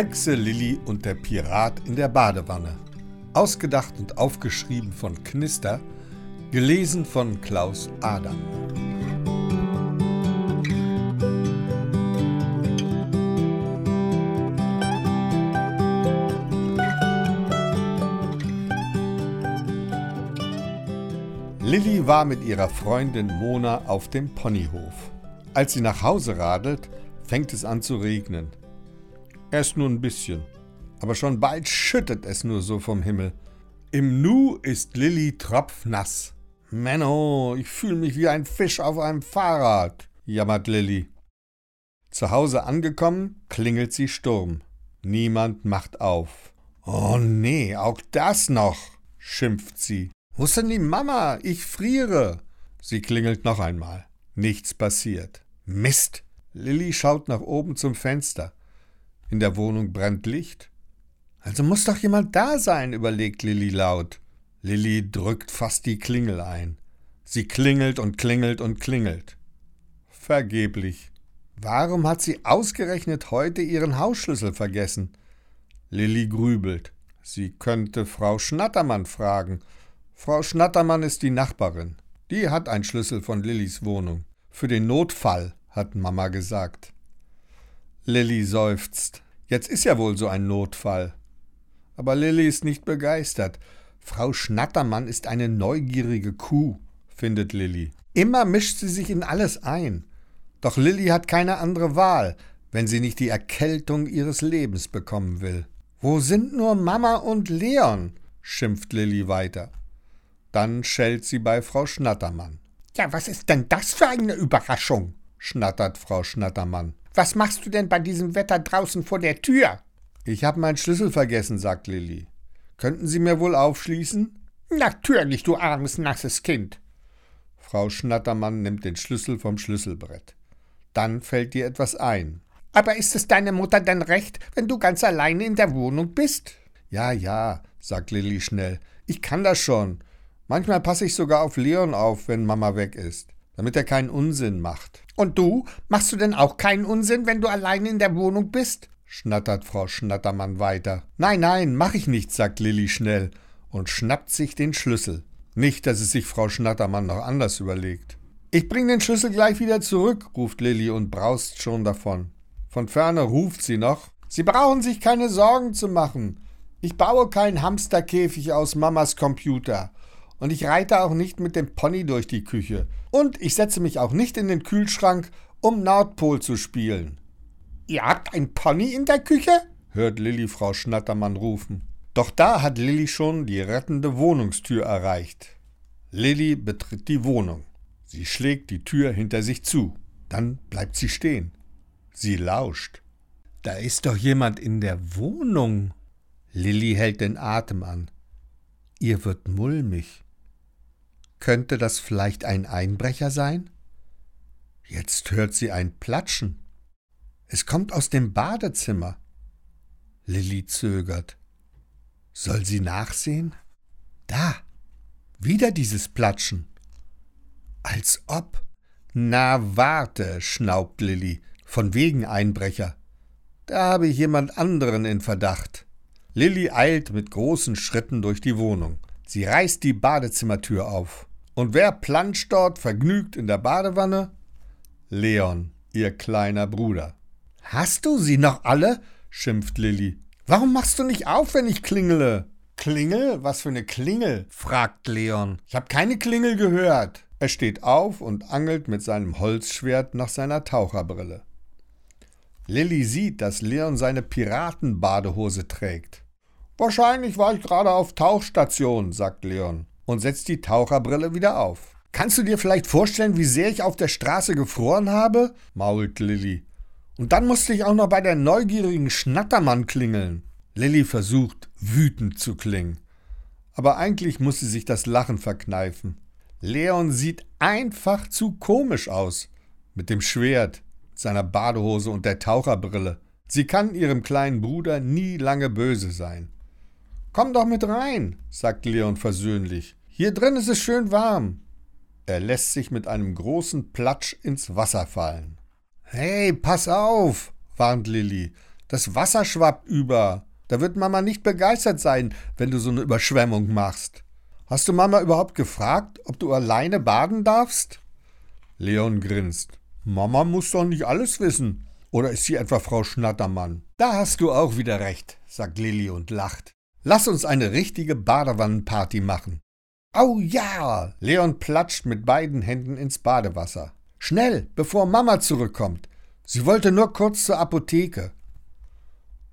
Hexe Lilli und der Pirat in der Badewanne. Ausgedacht und aufgeschrieben von Knister, gelesen von Klaus Adam. Lilli war mit ihrer Freundin Mona auf dem Ponyhof. Als sie nach Hause radelt, fängt es an zu regnen. Erst nur ein bisschen, aber schon bald schüttet es nur so vom Himmel. Im Nu ist Lilly tropfnass. Menno, ich fühle mich wie ein Fisch auf einem Fahrrad, jammert Lilly. Zu Hause angekommen, klingelt sie Sturm. Niemand macht auf. Oh nee, auch das noch, schimpft sie. Wo ist denn die Mama? Ich friere. Sie klingelt noch einmal. Nichts passiert. Mist! Lilly schaut nach oben zum Fenster. In der Wohnung brennt Licht. Also muss doch jemand da sein, überlegt Lilly laut. Lilly drückt fast die Klingel ein. Sie klingelt und klingelt und klingelt. Vergeblich. Warum hat sie ausgerechnet heute ihren Hausschlüssel vergessen? Lilly grübelt. Sie könnte Frau Schnattermann fragen. Frau Schnattermann ist die Nachbarin. Die hat einen Schlüssel von Lillys Wohnung. Für den Notfall, hat Mama gesagt. Lilly seufzt. Jetzt ist ja wohl so ein Notfall. Aber Lilly ist nicht begeistert. Frau Schnattermann ist eine neugierige Kuh, findet Lilly. Immer mischt sie sich in alles ein. Doch Lilly hat keine andere Wahl, wenn sie nicht die Erkältung ihres Lebens bekommen will. Wo sind nur Mama und Leon? schimpft Lilly weiter. Dann schellt sie bei Frau Schnattermann. Ja, was ist denn das für eine Überraschung? schnattert Frau Schnattermann. Was machst du denn bei diesem Wetter draußen vor der Tür? Ich habe meinen Schlüssel vergessen, sagt Lilli. Könnten Sie mir wohl aufschließen? Natürlich, du armes, nasses Kind. Frau Schnattermann nimmt den Schlüssel vom Schlüsselbrett. Dann fällt dir etwas ein. Aber ist es deine Mutter denn recht, wenn du ganz alleine in der Wohnung bist? Ja, ja, sagt Lilli schnell. Ich kann das schon. Manchmal passe ich sogar auf Leon auf, wenn Mama weg ist damit er keinen Unsinn macht. Und du? Machst du denn auch keinen Unsinn, wenn du allein in der Wohnung bist? schnattert Frau Schnattermann weiter. Nein, nein, mach ich nicht, sagt Lilli schnell und schnappt sich den Schlüssel. Nicht, dass es sich Frau Schnattermann noch anders überlegt. Ich bring den Schlüssel gleich wieder zurück, ruft Lilli und braust schon davon. Von ferne ruft sie noch. Sie brauchen sich keine Sorgen zu machen. Ich baue keinen Hamsterkäfig aus Mamas Computer. Und ich reite auch nicht mit dem Pony durch die Küche. Und ich setze mich auch nicht in den Kühlschrank, um Nordpol zu spielen. Ihr habt ein Pony in der Küche? hört Lilli Frau Schnattermann rufen. Doch da hat Lilli schon die rettende Wohnungstür erreicht. Lilli betritt die Wohnung. Sie schlägt die Tür hinter sich zu. Dann bleibt sie stehen. Sie lauscht. Da ist doch jemand in der Wohnung. Lilli hält den Atem an. Ihr wird mulmig. Könnte das vielleicht ein Einbrecher sein? Jetzt hört sie ein Platschen. Es kommt aus dem Badezimmer. Lilli zögert. Soll sie nachsehen? Da. Wieder dieses Platschen. Als ob. Na, warte, schnaubt Lilli. Von wegen Einbrecher. Da habe ich jemand anderen in Verdacht. Lilli eilt mit großen Schritten durch die Wohnung. Sie reißt die Badezimmertür auf. Und wer planscht dort vergnügt in der Badewanne? Leon, ihr kleiner Bruder. Hast du sie noch alle? schimpft Lilli. Warum machst du nicht auf, wenn ich klingele? Klingel? Was für eine Klingel? fragt Leon. Ich habe keine Klingel gehört. Er steht auf und angelt mit seinem Holzschwert nach seiner Taucherbrille. Lilli sieht, dass Leon seine Piratenbadehose trägt. Wahrscheinlich war ich gerade auf Tauchstation, sagt Leon und setzt die Taucherbrille wieder auf. Kannst du dir vielleicht vorstellen, wie sehr ich auf der Straße gefroren habe? mault Lilly. Und dann musste ich auch noch bei der neugierigen Schnattermann klingeln. Lilly versucht, wütend zu klingen. Aber eigentlich muss sie sich das Lachen verkneifen. Leon sieht einfach zu komisch aus. Mit dem Schwert, seiner Badehose und der Taucherbrille. Sie kann ihrem kleinen Bruder nie lange böse sein. Komm doch mit rein, sagt Leon versöhnlich. Hier drin ist es schön warm. Er lässt sich mit einem großen Platsch ins Wasser fallen. Hey, pass auf, warnt Lilli. Das Wasser schwappt über. Da wird Mama nicht begeistert sein, wenn du so eine Überschwemmung machst. Hast du Mama überhaupt gefragt, ob du alleine baden darfst? Leon grinst. Mama muss doch nicht alles wissen. Oder ist sie etwa Frau Schnattermann? Da hast du auch wieder recht, sagt Lilli und lacht. Lass uns eine richtige Badewannenparty machen. Au ja! Leon platscht mit beiden Händen ins Badewasser. Schnell, bevor Mama zurückkommt. Sie wollte nur kurz zur Apotheke.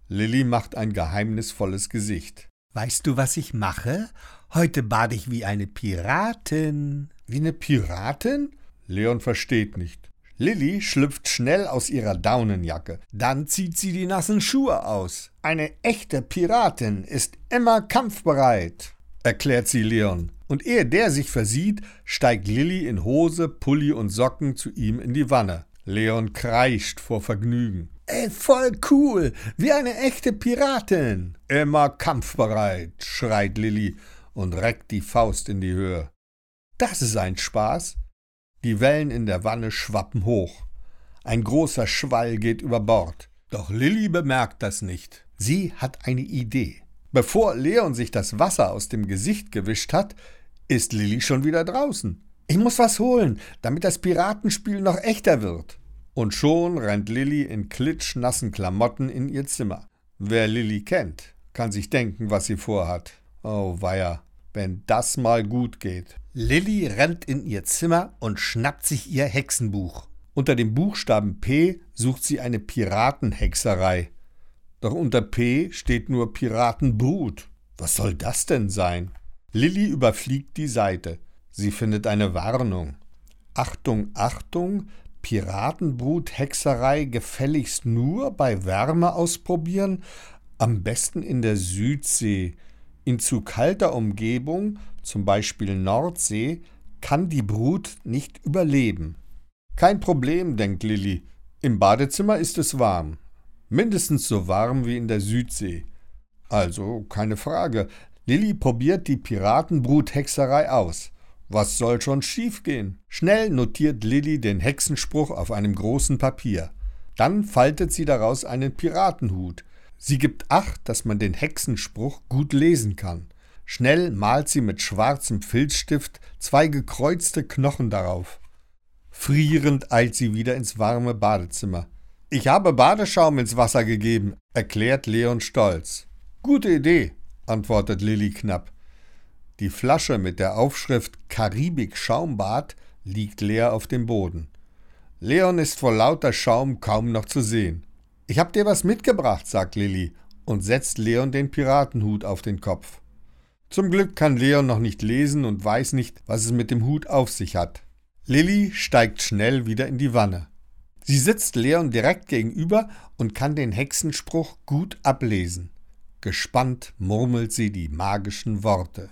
Lilli macht ein geheimnisvolles Gesicht. Weißt du, was ich mache? Heute bade ich wie eine Piratin. Wie eine Piratin? Leon versteht nicht. Lilly schlüpft schnell aus ihrer Daunenjacke. Dann zieht sie die nassen Schuhe aus. Eine echte Piratin ist immer kampfbereit, erklärt sie Leon. Und ehe der sich versieht, steigt Lilly in Hose, Pulli und Socken zu ihm in die Wanne. Leon kreischt vor Vergnügen. Ey, voll cool, wie eine echte Piratin. Immer kampfbereit, schreit Lilly und reckt die Faust in die Höhe. Das ist ein Spaß. Die Wellen in der Wanne schwappen hoch. Ein großer Schwall geht über Bord. Doch Lilly bemerkt das nicht. Sie hat eine Idee. Bevor Leon sich das Wasser aus dem Gesicht gewischt hat, ist Lilly schon wieder draußen. Ich muss was holen, damit das Piratenspiel noch echter wird. Und schon rennt Lilly in klitschnassen Klamotten in ihr Zimmer. Wer Lilly kennt, kann sich denken, was sie vorhat. Oh weia, wenn das mal gut geht. Lilly rennt in ihr Zimmer und schnappt sich ihr Hexenbuch. Unter dem Buchstaben P sucht sie eine Piratenhexerei. Doch unter P steht nur Piratenbrut. Was soll das denn sein? Lilly überfliegt die Seite. Sie findet eine Warnung. Achtung, Achtung, Piratenbrut Hexerei gefälligst nur bei Wärme ausprobieren, am besten in der Südsee. In zu kalter Umgebung zum Beispiel Nordsee, kann die Brut nicht überleben. Kein Problem, denkt Lilly. Im Badezimmer ist es warm. Mindestens so warm wie in der Südsee. Also keine Frage. Lilly probiert die Piratenbruthexerei aus. Was soll schon schiefgehen? Schnell notiert Lilly den Hexenspruch auf einem großen Papier. Dann faltet sie daraus einen Piratenhut. Sie gibt Acht, dass man den Hexenspruch gut lesen kann. Schnell malt sie mit schwarzem Filzstift zwei gekreuzte Knochen darauf. Frierend eilt sie wieder ins warme Badezimmer. Ich habe Badeschaum ins Wasser gegeben, erklärt Leon stolz. Gute Idee, antwortet Lilly knapp. Die Flasche mit der Aufschrift Karibik Schaumbad liegt leer auf dem Boden. Leon ist vor lauter Schaum kaum noch zu sehen. Ich hab dir was mitgebracht, sagt Lilly und setzt Leon den Piratenhut auf den Kopf. Zum Glück kann Leon noch nicht lesen und weiß nicht, was es mit dem Hut auf sich hat. Lilly steigt schnell wieder in die Wanne. Sie sitzt Leon direkt gegenüber und kann den Hexenspruch gut ablesen. Gespannt murmelt sie die magischen Worte.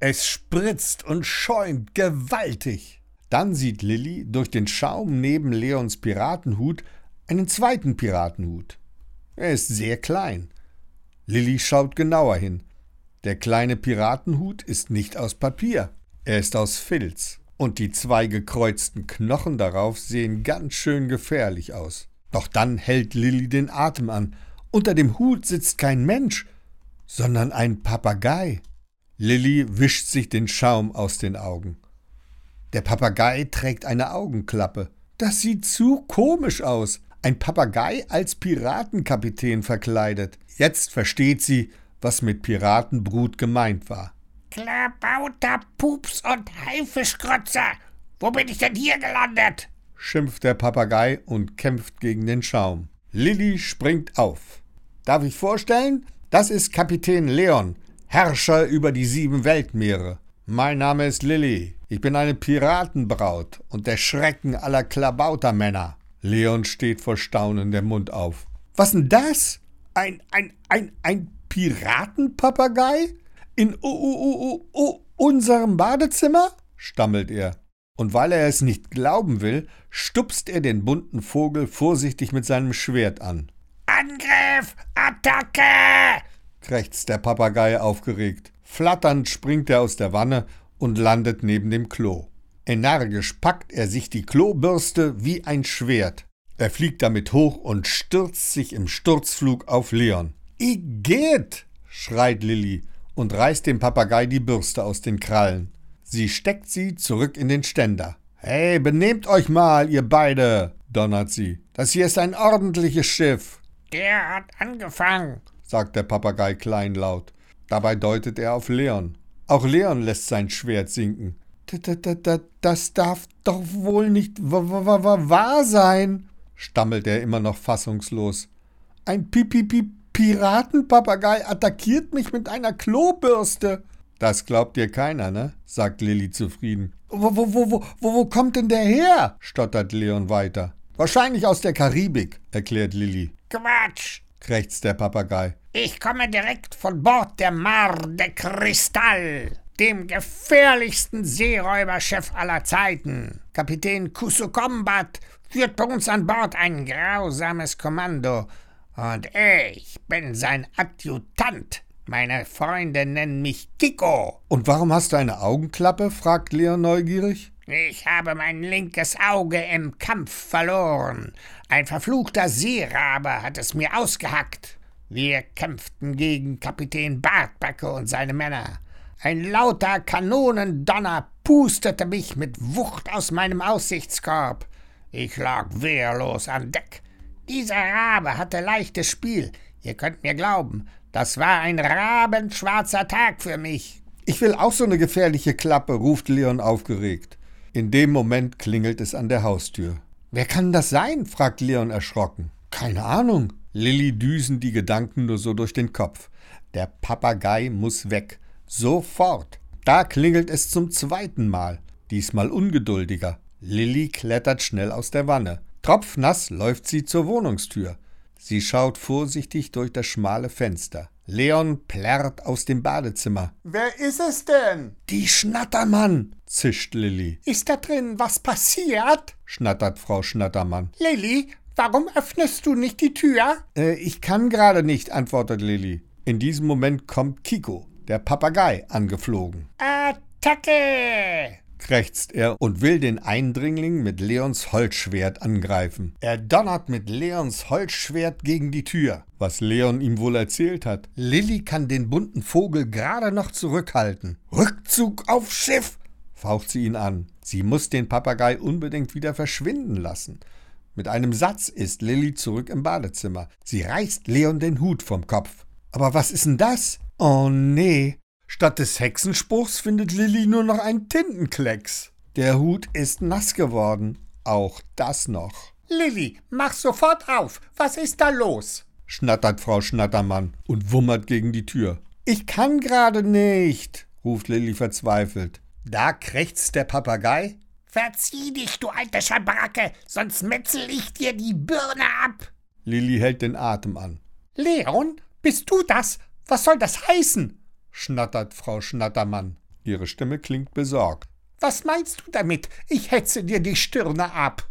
Es spritzt und schäumt gewaltig. Dann sieht Lilly durch den Schaum neben Leons Piratenhut einen zweiten Piratenhut. Er ist sehr klein. Lilly schaut genauer hin. Der kleine Piratenhut ist nicht aus Papier, er ist aus Filz, und die zwei gekreuzten Knochen darauf sehen ganz schön gefährlich aus. Doch dann hält Lilly den Atem an. Unter dem Hut sitzt kein Mensch, sondern ein Papagei. Lilly wischt sich den Schaum aus den Augen. Der Papagei trägt eine Augenklappe. Das sieht zu komisch aus. Ein Papagei als Piratenkapitän verkleidet. Jetzt versteht sie, was mit Piratenbrut gemeint war. Klabauter Pups und Haifischkrotzer! Wo bin ich denn hier gelandet? schimpft der Papagei und kämpft gegen den Schaum. Lilly springt auf. Darf ich vorstellen? Das ist Kapitän Leon, Herrscher über die sieben Weltmeere. Mein Name ist Lilly. Ich bin eine Piratenbraut und der Schrecken aller Klabautermänner. Leon steht vor Staunen der Mund auf. Was denn das? Ein, ein, ein, ein Piratenpapagei? In u, u, u, unserem Badezimmer? stammelt er. Und weil er es nicht glauben will, stupst er den bunten Vogel vorsichtig mit seinem Schwert an. Angriff! Attacke! krächzt der Papagei aufgeregt. Flatternd springt er aus der Wanne und landet neben dem Klo. Energisch packt er sich die Klobürste wie ein Schwert. Er fliegt damit hoch und stürzt sich im Sturzflug auf Leon. Igitt! schreit Lilly und reißt dem Papagei die Bürste aus den Krallen. Sie steckt sie zurück in den Ständer. Hey, benehmt euch mal, ihr beide, donnert sie. Das hier ist ein ordentliches Schiff. Der hat angefangen, sagt der Papagei kleinlaut. Dabei deutet er auf Leon. Auch Leon lässt sein Schwert sinken. Das darf doch wohl nicht wahr sein, stammelt er immer noch fassungslos. Ein Piratenpapagei attackiert mich mit einer Klobürste. Das glaubt dir keiner, ne? sagt Lilly zufrieden. Wo, wo, wo, wo, wo kommt denn der her? stottert Leon weiter. Wahrscheinlich aus der Karibik, erklärt Lilly. Quatsch, krächzt der Papagei. Ich komme direkt von Bord der Mar de Cristal, dem gefährlichsten Seeräuberschiff aller Zeiten. Kapitän Kusukombat führt bei uns an Bord ein grausames Kommando und ich bin sein Adjutant. Meine Freunde nennen mich Kiko. Und warum hast du eine Augenklappe? fragt Leon neugierig. Ich habe mein linkes Auge im Kampf verloren. Ein verfluchter Seerabe hat es mir ausgehackt. Wir kämpften gegen Kapitän Bartbacke und seine Männer. Ein lauter Kanonendonner pustete mich mit Wucht aus meinem Aussichtskorb. Ich lag wehrlos an Deck. Dieser Rabe hatte leichtes Spiel. Ihr könnt mir glauben, das war ein rabenschwarzer Tag für mich. Ich will auch so eine gefährliche Klappe, ruft Leon aufgeregt. In dem Moment klingelt es an der Haustür. Wer kann das sein? fragt Leon erschrocken. Keine Ahnung. Lilly düsen die Gedanken nur so durch den Kopf. Der Papagei muss weg. Sofort. Da klingelt es zum zweiten Mal. Diesmal ungeduldiger. Lilly klettert schnell aus der Wanne. Tropfnass läuft sie zur Wohnungstür. Sie schaut vorsichtig durch das schmale Fenster. Leon plärrt aus dem Badezimmer. Wer ist es denn? Die Schnattermann, zischt Lilly. Ist da drin was passiert? schnattert Frau Schnattermann. Lilly, warum öffnest du nicht die Tür? Äh, ich kann gerade nicht, antwortet Lilly. In diesem Moment kommt Kiko, der Papagei, angeflogen. Attacke! krächzt er und will den Eindringling mit Leons Holzschwert angreifen. Er donnert mit Leons Holzschwert gegen die Tür. Was Leon ihm wohl erzählt hat. Lilly kann den bunten Vogel gerade noch zurückhalten. Rückzug auf Schiff! Faucht sie ihn an. Sie muss den Papagei unbedingt wieder verschwinden lassen. Mit einem Satz ist Lilly zurück im Badezimmer. Sie reißt Leon den Hut vom Kopf. Aber was ist denn das? Oh nee, Statt des Hexenspruchs findet Lilly nur noch einen Tintenklecks. Der Hut ist nass geworden. Auch das noch. Lilly, mach sofort auf. Was ist da los? schnattert Frau Schnattermann und wummert gegen die Tür. Ich kann gerade nicht, ruft Lilly verzweifelt. Da krächzt der Papagei. Verzieh dich, du alte Schabracke, sonst metzel ich dir die Birne ab. Lilly hält den Atem an. Leon, bist du das? Was soll das heißen? schnattert Frau Schnattermann. Ihre Stimme klingt besorgt. Was meinst du damit? Ich hetze dir die Stirne ab.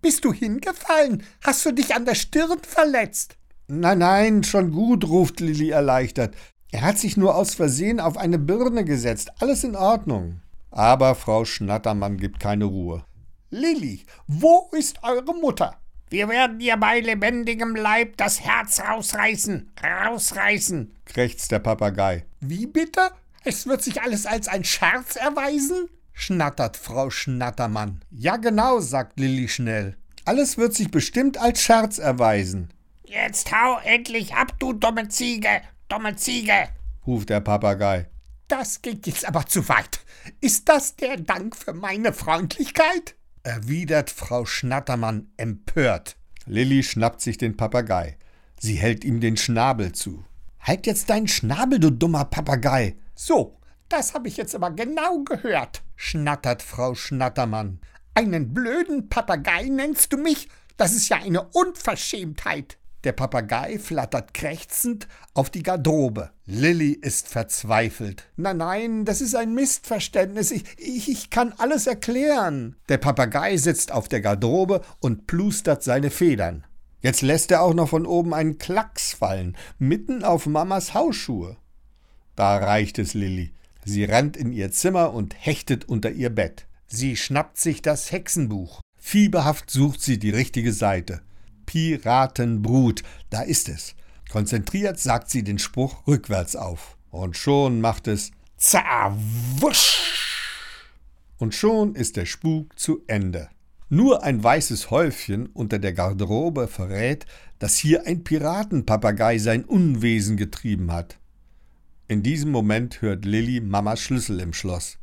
Bist du hingefallen? Hast du dich an der Stirn verletzt? Nein, nein, schon gut, ruft Lilly erleichtert. Er hat sich nur aus Versehen auf eine Birne gesetzt. Alles in Ordnung. Aber Frau Schnattermann gibt keine Ruhe. Lilly, wo ist eure Mutter? Wir werden ihr bei lebendigem Leib das Herz rausreißen, rausreißen, krächzt der Papagei. Wie bitte? Es wird sich alles als ein Scherz erweisen? schnattert Frau Schnattermann. Ja, genau, sagt Lilli schnell. Alles wird sich bestimmt als Scherz erweisen. Jetzt hau endlich ab, du dumme Ziege, dumme Ziege, ruft der Papagei. Das geht jetzt aber zu weit. Ist das der Dank für meine Freundlichkeit? erwidert Frau Schnattermann empört. Lilli schnappt sich den Papagei. Sie hält ihm den Schnabel zu. Halt jetzt deinen Schnabel, du dummer Papagei. So, das habe ich jetzt aber genau gehört, schnattert Frau Schnattermann. Einen blöden Papagei nennst du mich? Das ist ja eine Unverschämtheit. Der Papagei flattert krächzend auf die Garderobe. Lilly ist verzweifelt. Nein, nein, das ist ein Missverständnis. Ich, ich, ich kann alles erklären. Der Papagei sitzt auf der Garderobe und plustert seine Federn. Jetzt lässt er auch noch von oben einen Klacks fallen, mitten auf Mamas Hausschuhe. Da reicht es Lilly. Sie rennt in ihr Zimmer und hechtet unter ihr Bett. Sie schnappt sich das Hexenbuch. Fieberhaft sucht sie die richtige Seite. Piratenbrut. Da ist es. Konzentriert sagt sie den Spruch rückwärts auf. Und schon macht es Zawusch! Und schon ist der Spuk zu Ende. Nur ein weißes Häufchen unter der Garderobe verrät, dass hier ein Piratenpapagei sein Unwesen getrieben hat. In diesem Moment hört Lilly Mamas Schlüssel im Schloss.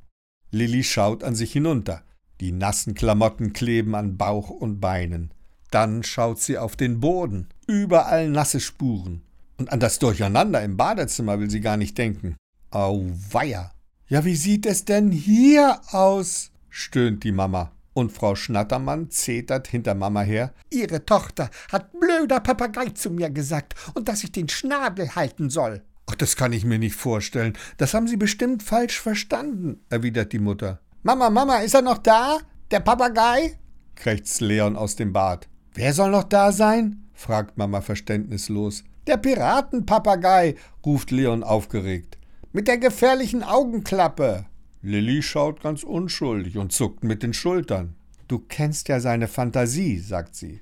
Lilly schaut an sich hinunter. Die nassen Klamotten kleben an Bauch und Beinen. Dann schaut sie auf den Boden. Überall nasse Spuren. Und an das Durcheinander im Badezimmer will sie gar nicht denken. Auweia. Ja, wie sieht es denn hier aus? stöhnt die Mama. Und Frau Schnattermann zetert hinter Mama her. Ihre Tochter hat blöder Papagei zu mir gesagt und dass ich den Schnabel halten soll. Ach, das kann ich mir nicht vorstellen. Das haben Sie bestimmt falsch verstanden, erwidert die Mutter. Mama, Mama, ist er noch da? Der Papagei? krächzt Leon aus dem Bad. Wer soll noch da sein? fragt Mama verständnislos. Der Piratenpapagei, ruft Leon aufgeregt. Mit der gefährlichen Augenklappe. Lilly schaut ganz unschuldig und zuckt mit den Schultern. Du kennst ja seine Fantasie, sagt sie.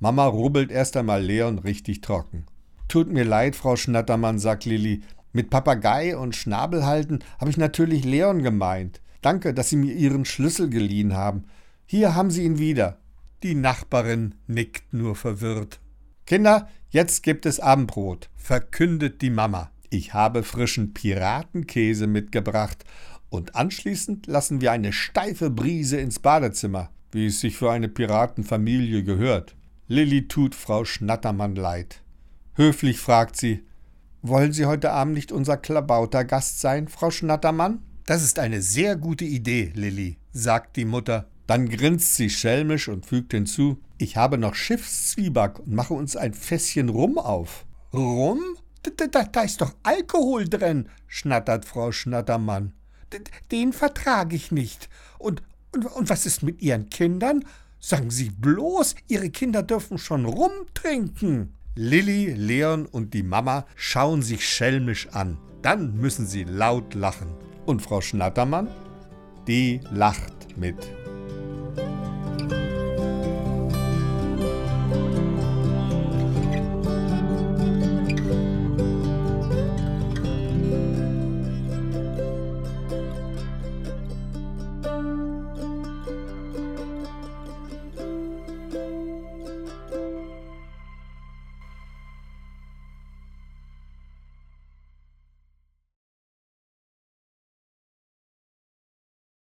Mama rubbelt erst einmal Leon richtig trocken. Tut mir leid, Frau Schnattermann, sagt Lilly. Mit Papagei und Schnabel halten habe ich natürlich Leon gemeint. Danke, dass Sie mir Ihren Schlüssel geliehen haben. Hier haben Sie ihn wieder. Die Nachbarin nickt nur verwirrt. Kinder, jetzt gibt es Abendbrot, verkündet die Mama. Ich habe frischen Piratenkäse mitgebracht und anschließend lassen wir eine steife Brise ins Badezimmer, wie es sich für eine Piratenfamilie gehört. Lilly tut Frau Schnattermann leid. Höflich fragt sie: Wollen Sie heute Abend nicht unser Klabautergast sein, Frau Schnattermann? Das ist eine sehr gute Idee, Lilly, sagt die Mutter. Dann grinst sie schelmisch und fügt hinzu: Ich habe noch Schiffszwieback und mache uns ein Fässchen Rum auf. Rum? Da, da, da ist doch Alkohol drin, schnattert Frau Schnattermann den vertrage ich nicht. Und, und, und was ist mit Ihren Kindern? Sagen Sie bloß, Ihre Kinder dürfen schon rumtrinken. Lilly, Leon und die Mama schauen sich schelmisch an. Dann müssen sie laut lachen. Und Frau Schnattermann? Die lacht mit.